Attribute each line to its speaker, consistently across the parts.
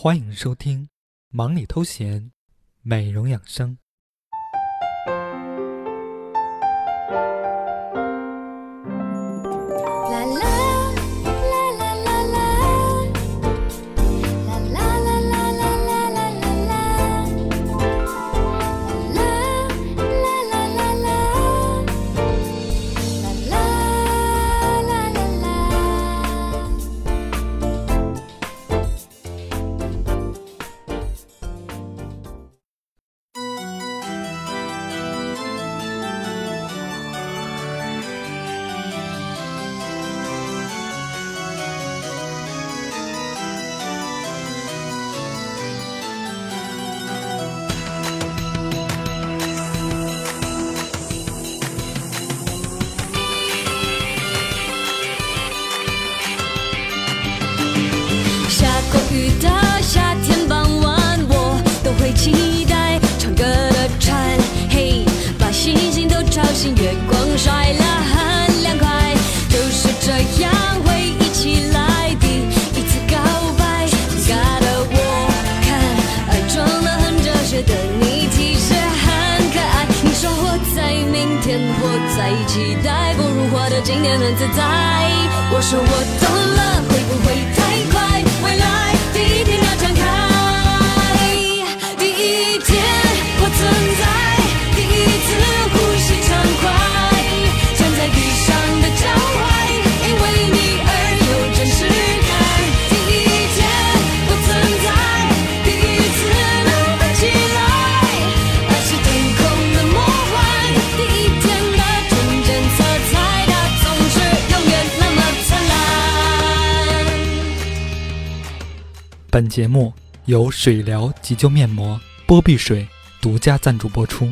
Speaker 1: 欢迎收听《忙里偷闲》，美容养生。
Speaker 2: 今天很自在。我说我懂了，会不会
Speaker 1: 本节目由水疗急救面膜波碧水独家赞助播出，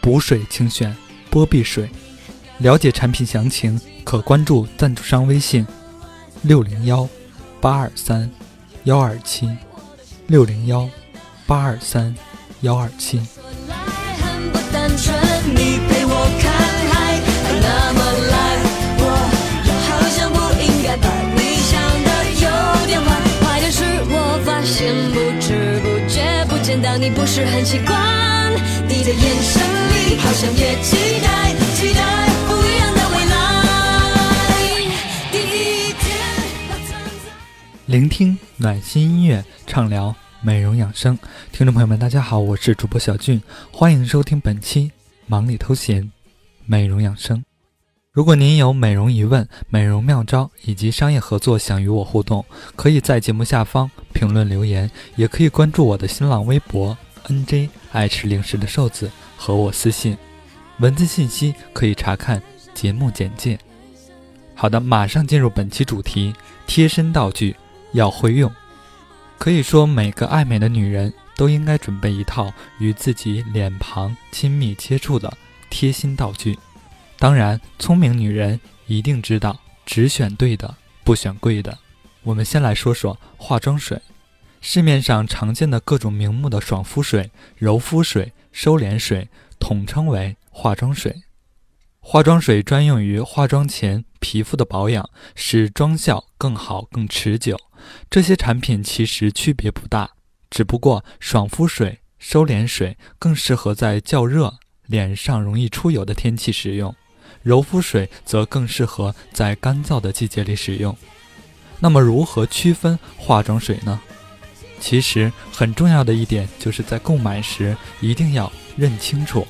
Speaker 1: 补水请选波碧水。了解产品详情，可关注赞助商微信：六零幺八二三幺二七六零幺八二三幺二七。
Speaker 2: 你不是很习惯，你的眼神里好像也期待期待不一样的未来。第一天我存在。
Speaker 1: 聆听暖心音乐，畅聊美容养生。听众朋友们，大家好，我是主播小俊，欢迎收听本期《忙里偷闲》美容养生。如果您有美容疑问、美容妙招以及商业合作想与我互动，可以在节目下方评论留言，也可以关注我的新浪微博 “nj 爱吃零食的瘦子”和我私信，文字信息可以查看节目简介。好的，马上进入本期主题：贴身道具要会用。可以说，每个爱美的女人都应该准备一套与自己脸庞亲密接触的贴心道具。当然，聪明女人一定知道，只选对的，不选贵的。我们先来说说化妆水。市面上常见的各种名目的爽肤水、柔肤水、收敛水，统称为化妆水。化妆水专用于化妆前皮肤的保养，使妆效更好、更持久。这些产品其实区别不大，只不过爽肤水、收敛水更适合在较热、脸上容易出油的天气使用，柔肤水则更适合在干燥的季节里使用。那么，如何区分化妆水呢？其实很重要的一点就是在购买时一定要认清楚，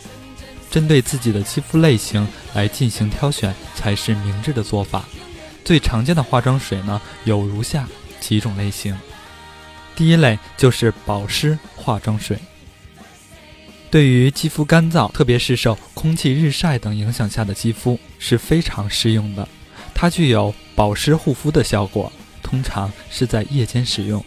Speaker 1: 针对自己的肌肤类型来进行挑选才是明智的做法。最常见的化妆水呢，有如下几种类型。第一类就是保湿化妆水，对于肌肤干燥，特别是受空气日晒等影响下的肌肤是非常适用的。它具有保湿护肤的效果，通常是在夜间使用。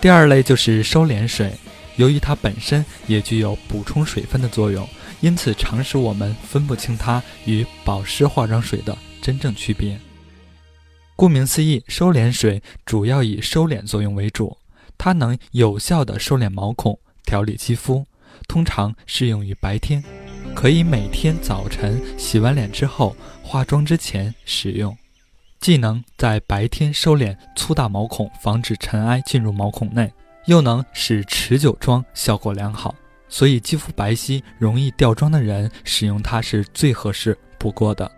Speaker 1: 第二类就是收敛水，由于它本身也具有补充水分的作用，因此常使我们分不清它与保湿化妆水的真正区别。顾名思义，收敛水主要以收敛作用为主，它能有效地收敛毛孔，调理肌肤，通常适用于白天，可以每天早晨洗完脸之后，化妆之前使用。既能在白天收敛粗大毛孔，防止尘埃进入毛孔内，又能使持久妆效果良好。所以，肌肤白皙、容易掉妆的人使用它是最合适不过的。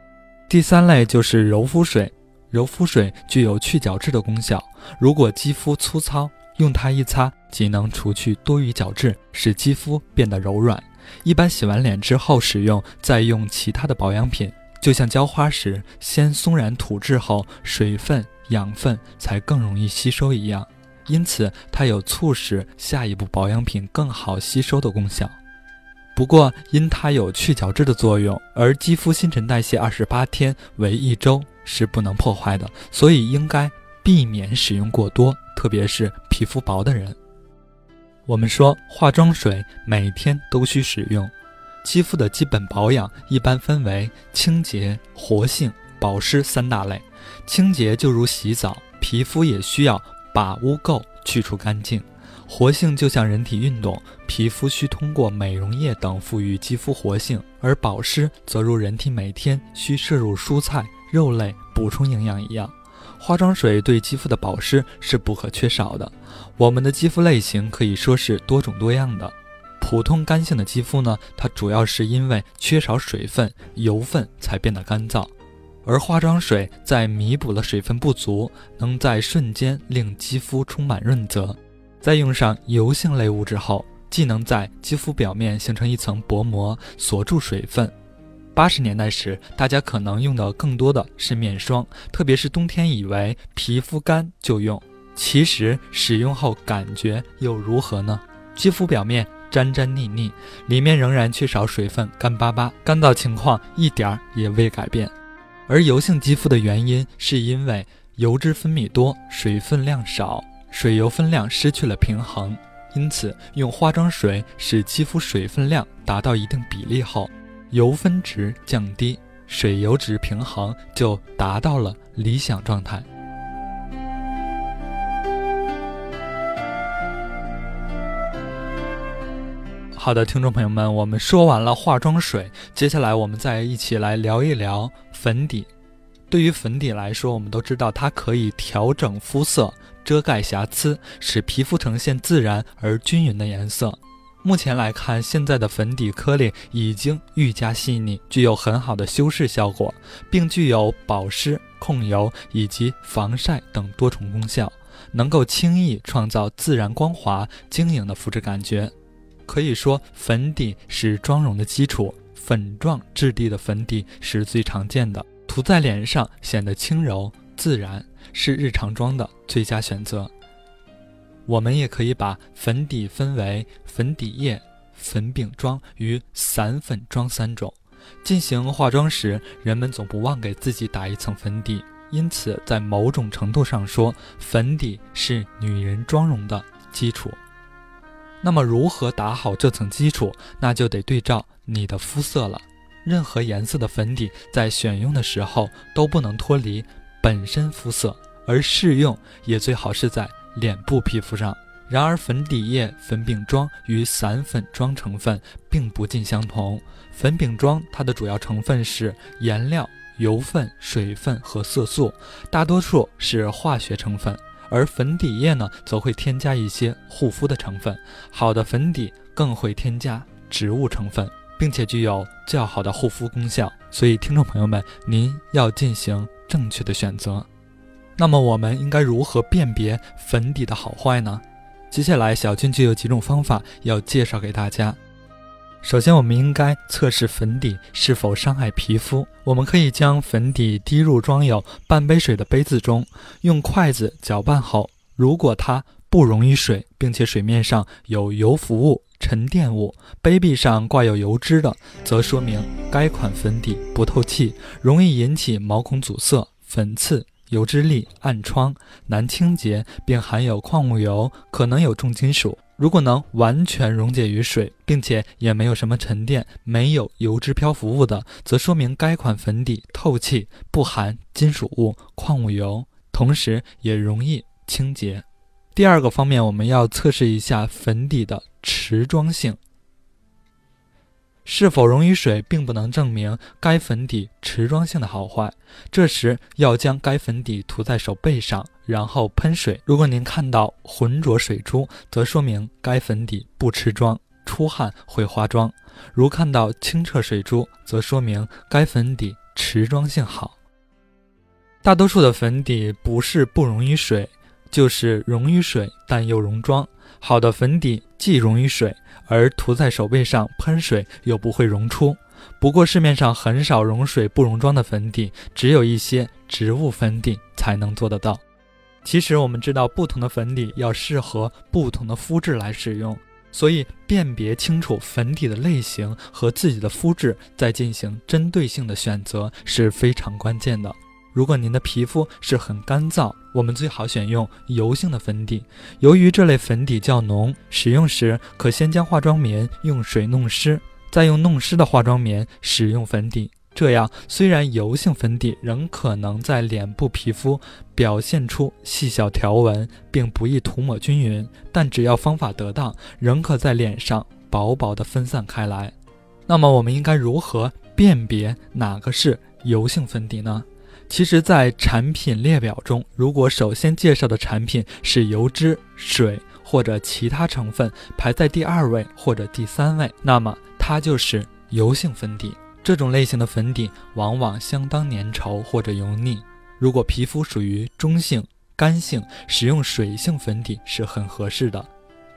Speaker 1: 第三类就是柔肤水，柔肤水具有去角质的功效。如果肌肤粗糙，用它一擦，即能除去多余角质，使肌肤变得柔软。一般洗完脸之后使用，再用其他的保养品，就像浇花时先松软土质后，水分、养分才更容易吸收一样。因此，它有促使下一步保养品更好吸收的功效。不过，因它有去角质的作用，而肌肤新陈代谢二十八天为一周是不能破坏的，所以应该避免使用过多，特别是皮肤薄的人。我们说，化妆水每天都需使用。肌肤的基本保养一般分为清洁、活性、保湿三大类。清洁就如洗澡，皮肤也需要。把污垢去除干净，活性就像人体运动，皮肤需通过美容液等赋予肌肤活性；而保湿则如人体每天需摄入蔬菜、肉类补充营养一样，化妆水对肌肤的保湿是不可缺少的。我们的肌肤类型可以说是多种多样的，普通干性的肌肤呢，它主要是因为缺少水分、油分才变得干燥。而化妆水在弥补了水分不足，能在瞬间令肌肤充满润泽。在用上油性类物质后，既能在肌肤表面形成一层薄膜，锁住水分。八十年代时，大家可能用的更多的是面霜，特别是冬天，以为皮肤干就用。其实使用后感觉又如何呢？肌肤表面粘粘腻腻，里面仍然缺少水分，干巴巴，干燥情况一点儿也未改变。而油性肌肤的原因，是因为油脂分泌多，水分量少，水油分量失去了平衡。因此，用化妆水使肌肤水分量达到一定比例后，油分值降低，水油值平衡，就达到了理想状态。好的，听众朋友们，我们说完了化妆水，接下来我们再一起来聊一聊粉底。对于粉底来说，我们都知道它可以调整肤色、遮盖瑕疵，使皮肤呈现自然而均匀的颜色。目前来看，现在的粉底颗粒已经愈加细腻，具有很好的修饰效果，并具有保湿、控油以及防晒等多重功效，能够轻易创造自然光滑、晶莹的肤质感觉。可以说，粉底是妆容的基础。粉状质地的粉底是最常见的，涂在脸上显得轻柔自然，是日常妆的最佳选择。我们也可以把粉底分为粉底液、粉饼妆与散粉妆三种。进行化妆时，人们总不忘给自己打一层粉底，因此在某种程度上说，粉底是女人妆容的基础。那么，如何打好这层基础？那就得对照你的肤色了。任何颜色的粉底在选用的时候都不能脱离本身肤色，而适用也最好是在脸部皮肤上。然而，粉底液、粉饼妆与散粉妆成分并不尽相同。粉饼妆它的主要成分是颜料、油分、水分和色素，大多数是化学成分。而粉底液呢，则会添加一些护肤的成分。好的粉底更会添加植物成分，并且具有较好的护肤功效。所以，听众朋友们，您要进行正确的选择。那么，我们应该如何辨别粉底的好坏呢？接下来，小俊就有几种方法要介绍给大家。首先，我们应该测试粉底是否伤害皮肤。我们可以将粉底滴入装有半杯水的杯子中，用筷子搅拌后，如果它不溶于水，并且水面上有油浮物、沉淀物，杯壁上挂有油脂的，则说明该款粉底不透气，容易引起毛孔阻塞、粉刺。油脂粒、暗疮难清洁，并含有矿物油，可能有重金属。如果能完全溶解于水，并且也没有什么沉淀，没有油脂漂浮物的，则说明该款粉底透气，不含金属物、矿物油，同时也容易清洁。第二个方面，我们要测试一下粉底的持妆性。是否溶于水，并不能证明该粉底持妆性的好坏。这时要将该粉底涂在手背上，然后喷水。如果您看到浑浊水珠，则说明该粉底不持妆，出汗会花妆；如看到清澈水珠，则说明该粉底持妆性好。大多数的粉底不是不溶于水，就是溶于水但又溶妆。好的粉底既溶于水。而涂在手背上喷水又不会溶出。不过市面上很少溶水不溶妆的粉底，只有一些植物粉底才能做得到。其实我们知道，不同的粉底要适合不同的肤质来使用，所以辨别清楚粉底的类型和自己的肤质，再进行针对性的选择是非常关键的。如果您的皮肤是很干燥，我们最好选用油性的粉底。由于这类粉底较浓，使用时可先将化妆棉用水弄湿，再用弄湿的化妆棉使用粉底。这样虽然油性粉底仍可能在脸部皮肤表现出细小条纹，并不易涂抹均匀，但只要方法得当，仍可在脸上薄薄的分散开来。那么我们应该如何辨别哪个是油性粉底呢？其实，在产品列表中，如果首先介绍的产品是油脂、水或者其他成分排在第二位或者第三位，那么它就是油性粉底。这种类型的粉底往往相当粘稠或者油腻。如果皮肤属于中性、干性，使用水性粉底是很合适的。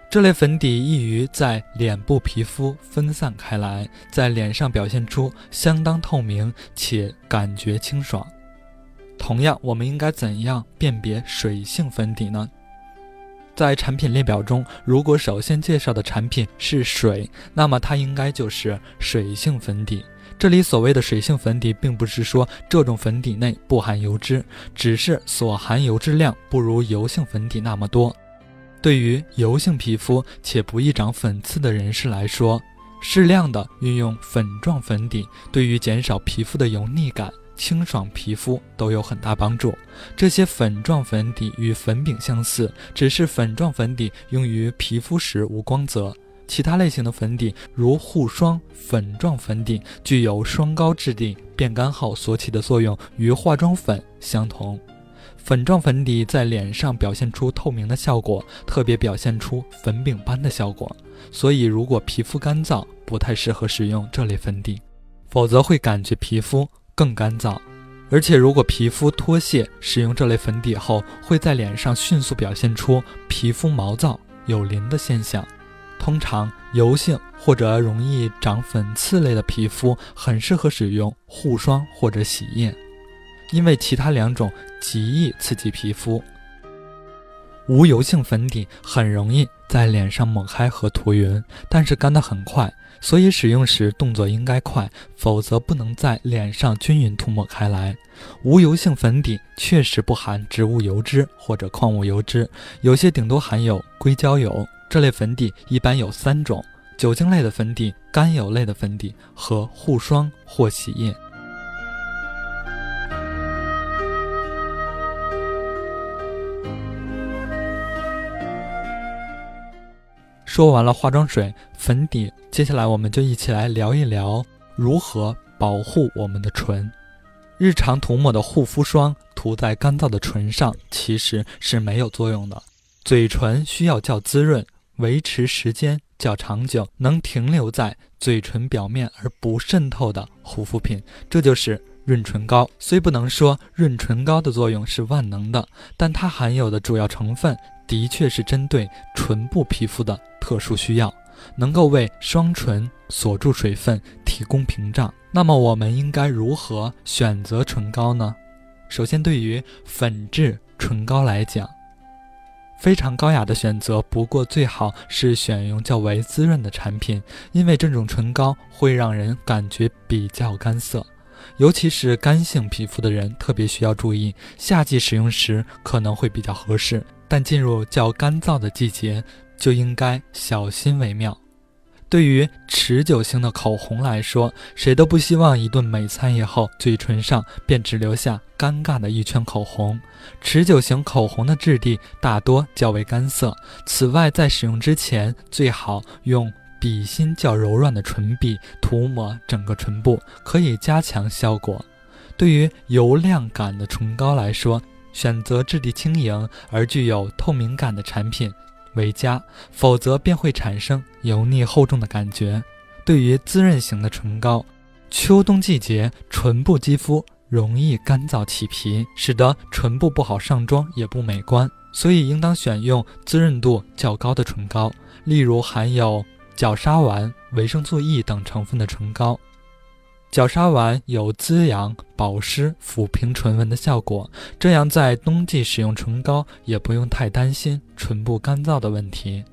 Speaker 1: 这类粉底易于在脸部皮肤分散开来，在脸上表现出相当透明且感觉清爽。同样，我们应该怎样辨别水性粉底呢？在产品列表中，如果首先介绍的产品是水，那么它应该就是水性粉底。这里所谓的水性粉底，并不是说这种粉底内不含油脂，只是所含油脂量不如油性粉底那么多。对于油性皮肤且不易长粉刺的人士来说，适量的运用粉状粉底，对于减少皮肤的油腻感。清爽皮肤都有很大帮助。这些粉状粉底与粉饼相似，只是粉状粉底用于皮肤时无光泽。其他类型的粉底，如护霜粉状粉底，具有霜膏质地，变干后所起的作用与化妆粉相同。粉状粉底在脸上表现出透明的效果，特别表现出粉饼般的效果。所以，如果皮肤干燥，不太适合使用这类粉底，否则会感觉皮肤。更干燥，而且如果皮肤脱屑，使用这类粉底后，会在脸上迅速表现出皮肤毛躁、有鳞的现象。通常油性或者容易长粉刺类的皮肤，很适合使用护霜或者洗液，因为其他两种极易刺激皮肤。无油性粉底很容易在脸上抹开和涂匀，但是干得很快。所以使用时动作应该快，否则不能在脸上均匀涂抹开来。无油性粉底确实不含植物油脂或者矿物油脂，有些顶多含有硅胶油。这类粉底一般有三种：酒精类的粉底、甘油类的粉底和护霜或洗液。说完了化妆水、粉底，接下来我们就一起来聊一聊如何保护我们的唇。日常涂抹的护肤霜涂在干燥的唇上其实是没有作用的。嘴唇需要较滋润、维持时间较长久、能停留在嘴唇表面而不渗透的护肤品，这就是润唇膏。虽不能说润唇膏的作用是万能的，但它含有的主要成分。的确是针对唇部皮肤的特殊需要，能够为双唇锁住水分，提供屏障。那么我们应该如何选择唇膏呢？首先，对于粉质唇膏来讲，非常高雅的选择。不过最好是选用较为滋润的产品，因为这种唇膏会让人感觉比较干涩，尤其是干性皮肤的人特别需要注意，夏季使用时可能会比较合适。但进入较干燥的季节，就应该小心为妙。对于持久型的口红来说，谁都不希望一顿美餐以后，嘴唇上便只留下尴尬的一圈口红。持久型口红的质地大多较为干涩。此外，在使用之前，最好用笔芯较柔软的唇笔涂抹整个唇部，可以加强效果。对于油亮感的唇膏来说，选择质地轻盈而具有透明感的产品为佳，否则便会产生油腻厚重的感觉。对于滋润型的唇膏，秋冬季节唇部肌肤容易干燥起皮，使得唇部不好上妆也不美观，所以应当选用滋润度较高的唇膏，例如含有角鲨烷、维生素 E 等成分的唇膏。角鲨烷有滋养、保湿、抚平唇纹的效果，这样在冬季使用唇膏也不用太担心唇部干燥的问题。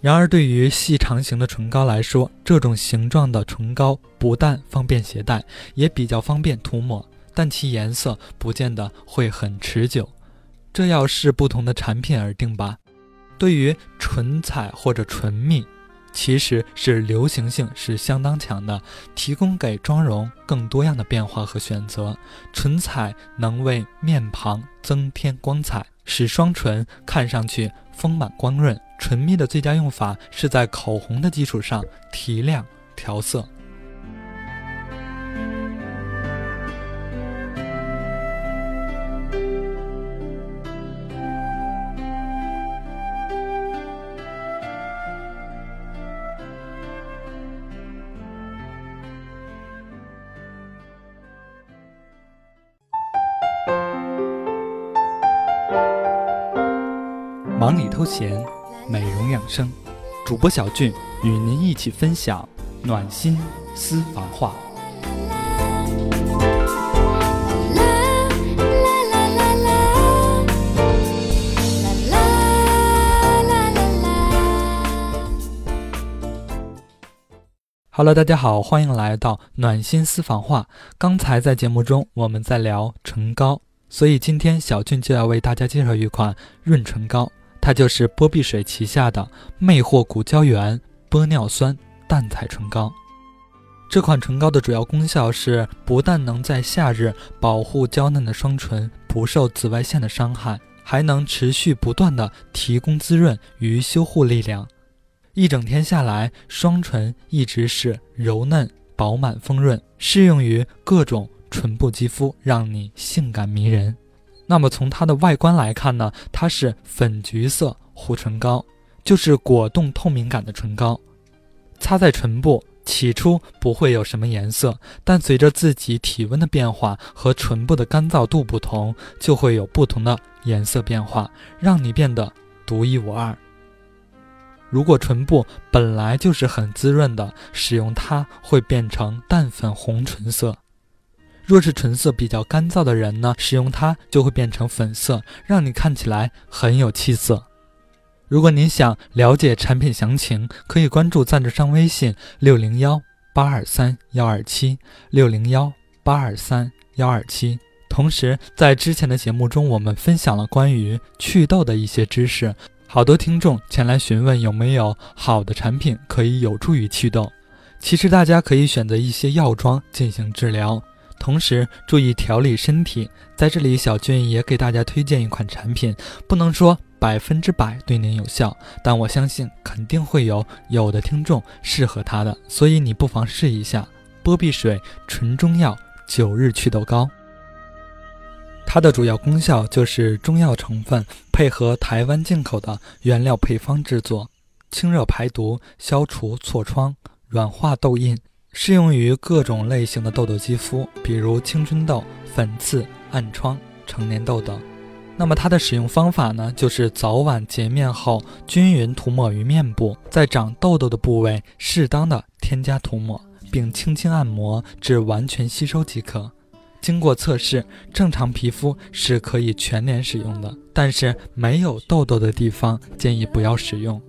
Speaker 1: 然而，对于细长型的唇膏来说，这种形状的唇膏不但方便携带，也比较方便涂抹，但其颜色不见得会很持久，这要视不同的产品而定吧。对于唇彩或者唇蜜。其实是流行性是相当强的，提供给妆容更多样的变化和选择。唇彩能为面庞增添光彩，使双唇看上去丰满光润。唇蜜的最佳用法是在口红的基础上提亮调色。忙里偷闲，美容养生，主播小俊与您一起分享暖心私房话。Hello，大家好，欢迎来到暖心私房话。刚才在节目中我们在聊唇膏，所以今天小俊就要为大家介绍一款润唇膏。它就是波碧水旗下的魅惑骨胶原玻尿酸淡彩唇膏。这款唇膏的主要功效是，不但能在夏日保护娇嫩的双唇不受紫外线的伤害，还能持续不断的提供滋润与修护力量。一整天下来，双唇一直是柔嫩、饱满、丰润，适用于各种唇部肌肤，让你性感迷人。那么从它的外观来看呢，它是粉橘色护唇膏，就是果冻透明感的唇膏。擦在唇部，起初不会有什么颜色，但随着自己体温的变化和唇部的干燥度不同，就会有不同的颜色变化，让你变得独一无二。如果唇部本来就是很滋润的，使用它会变成淡粉红唇色。若是唇色比较干燥的人呢，使用它就会变成粉色，让你看起来很有气色。如果您想了解产品详情，可以关注赞助商微信六零幺八二三幺二七六零幺八二三幺二七。同时，在之前的节目中，我们分享了关于祛痘的一些知识，好多听众前来询问有没有好的产品可以有助于祛痘。其实大家可以选择一些药妆进行治疗。同时注意调理身体，在这里小俊也给大家推荐一款产品，不能说百分之百对您有效，但我相信肯定会有有的听众适合它的，所以你不妨试一下波碧水纯中药九日祛痘膏。它的主要功效就是中药成分配合台湾进口的原料配方制作，清热排毒，消除痤疮，软化痘印。适用于各种类型的痘痘肌肤，比如青春痘、粉刺、暗疮、成年痘等。那么它的使用方法呢？就是早晚洁面后均匀涂抹于面部，在长痘痘的部位适当的添加涂抹，并轻轻按摩至完全吸收即可。经过测试，正常皮肤是可以全脸使用的，但是没有痘痘的地方建议不要使用。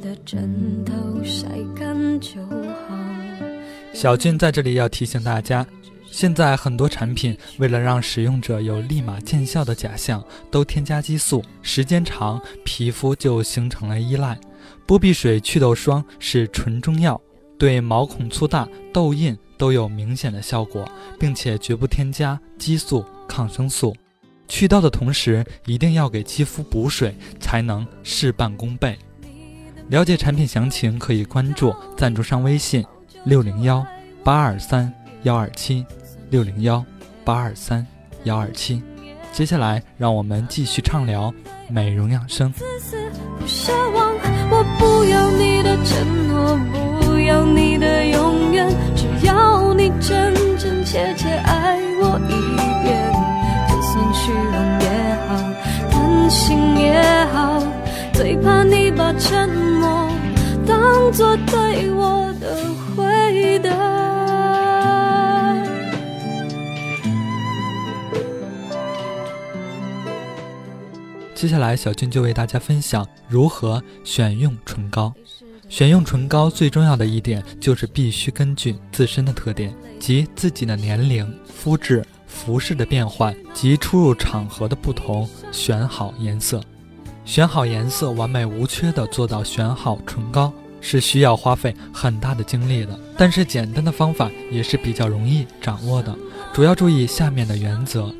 Speaker 1: 的枕头晒干就好。小俊在这里要提醒大家，现在很多产品为了让使用者有立马见效的假象，都添加激素，时间长皮肤就形成了依赖。波碧水祛痘霜是纯中药，对毛孔粗大、痘印都有明显的效果，并且绝不添加激素、抗生素。祛痘的同时，一定要给肌肤补水，才能事半功倍。了解产品详情，可以关注赞助商微信：六零幺八二三幺二七六零幺八二三幺二七。接下来，让我们继续畅聊美容养生。
Speaker 2: 不奢望，我不要你的承诺，不要你的永远，只要你真真切切爱我一遍。就算虚荣也好，贪心也好，沉默当作对我的回答。
Speaker 1: 接下来，小俊就为大家分享如何选用唇膏。选用唇膏最重要的一点就是必须根据自身的特点及自己的年龄、肤质、服饰的变换及出入场合的不同，选好颜色。选好颜色，完美无缺的做到选好唇膏，是需要花费很大的精力的。但是简单的方法也是比较容易掌握的，主要注意下面的原则。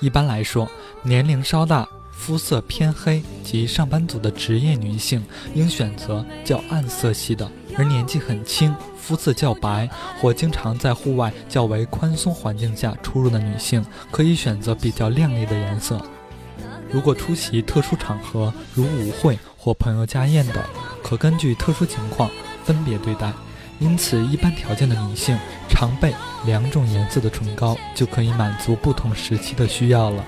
Speaker 1: 一般来说，年龄稍大、肤色偏黑及上班族的职业女性应选择较暗色系的；而年纪很轻、肤色较白或经常在户外较为宽松环境下出入的女性，可以选择比较亮丽的颜色。如果出席特殊场合，如舞会或朋友家宴等，可根据特殊情况分别对待。因此，一般条件的女性常备两种颜色的唇膏就可以满足不同时期的需要了。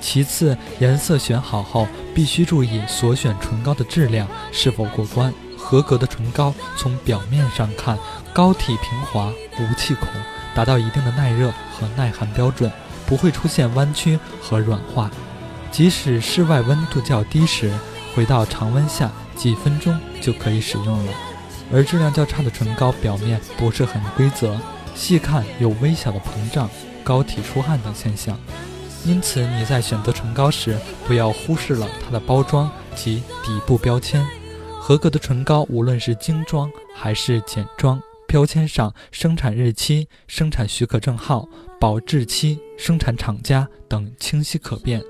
Speaker 1: 其次，颜色选好后，必须注意所选唇膏的质量是否过关。合格的唇膏从表面上看，膏体平滑无气孔，达到一定的耐热和耐寒标准，不会出现弯曲和软化。即使室外温度较低时，回到常温下几分钟就可以使用了。而质量较差的唇膏表面不是很规则，细看有微小的膨胀、膏体出汗等现象。因此你在选择唇膏时，不要忽视了它的包装及底部标签。合格的唇膏，无论是精装还是简装，标签上生产日期、生产许可证号、保质期、生产厂家等清晰可辨。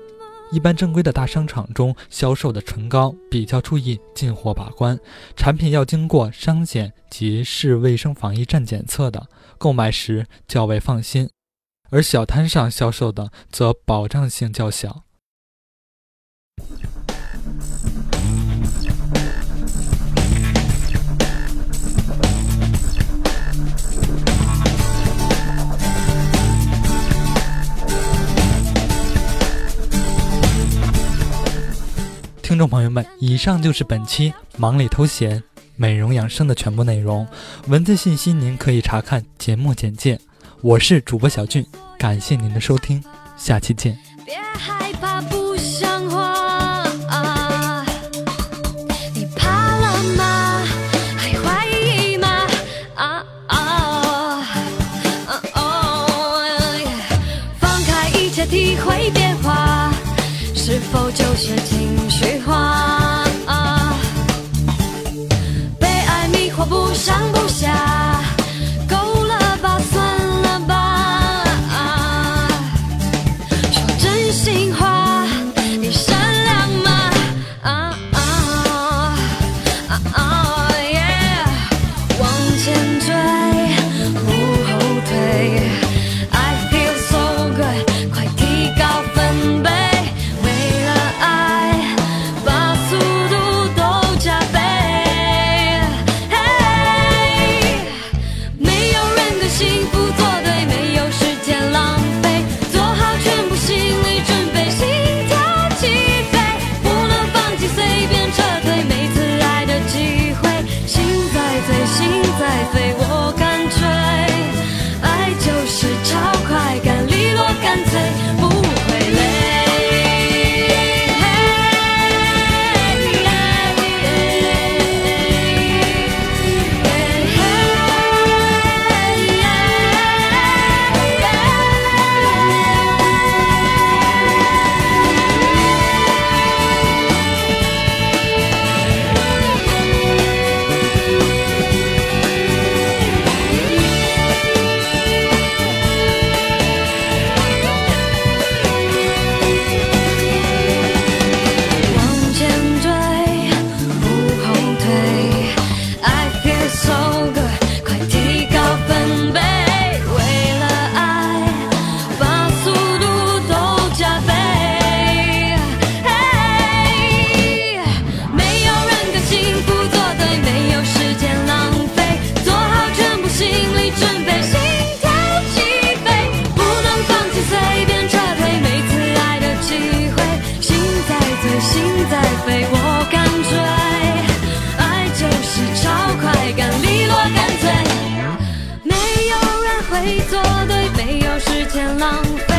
Speaker 1: 一般正规的大商场中销售的唇膏比较注意进货把关，产品要经过商检及市卫生防疫站检测的，购买时较为放心；而小摊上销售的则保障性较小。听众朋友们，以上就是本期忙里偷闲、美容养生的全部内容。文字信息您可以查看节目简介。我是主播小俊，感谢您的收听，下期见。
Speaker 2: 别害怕谁做对，没有时间浪费。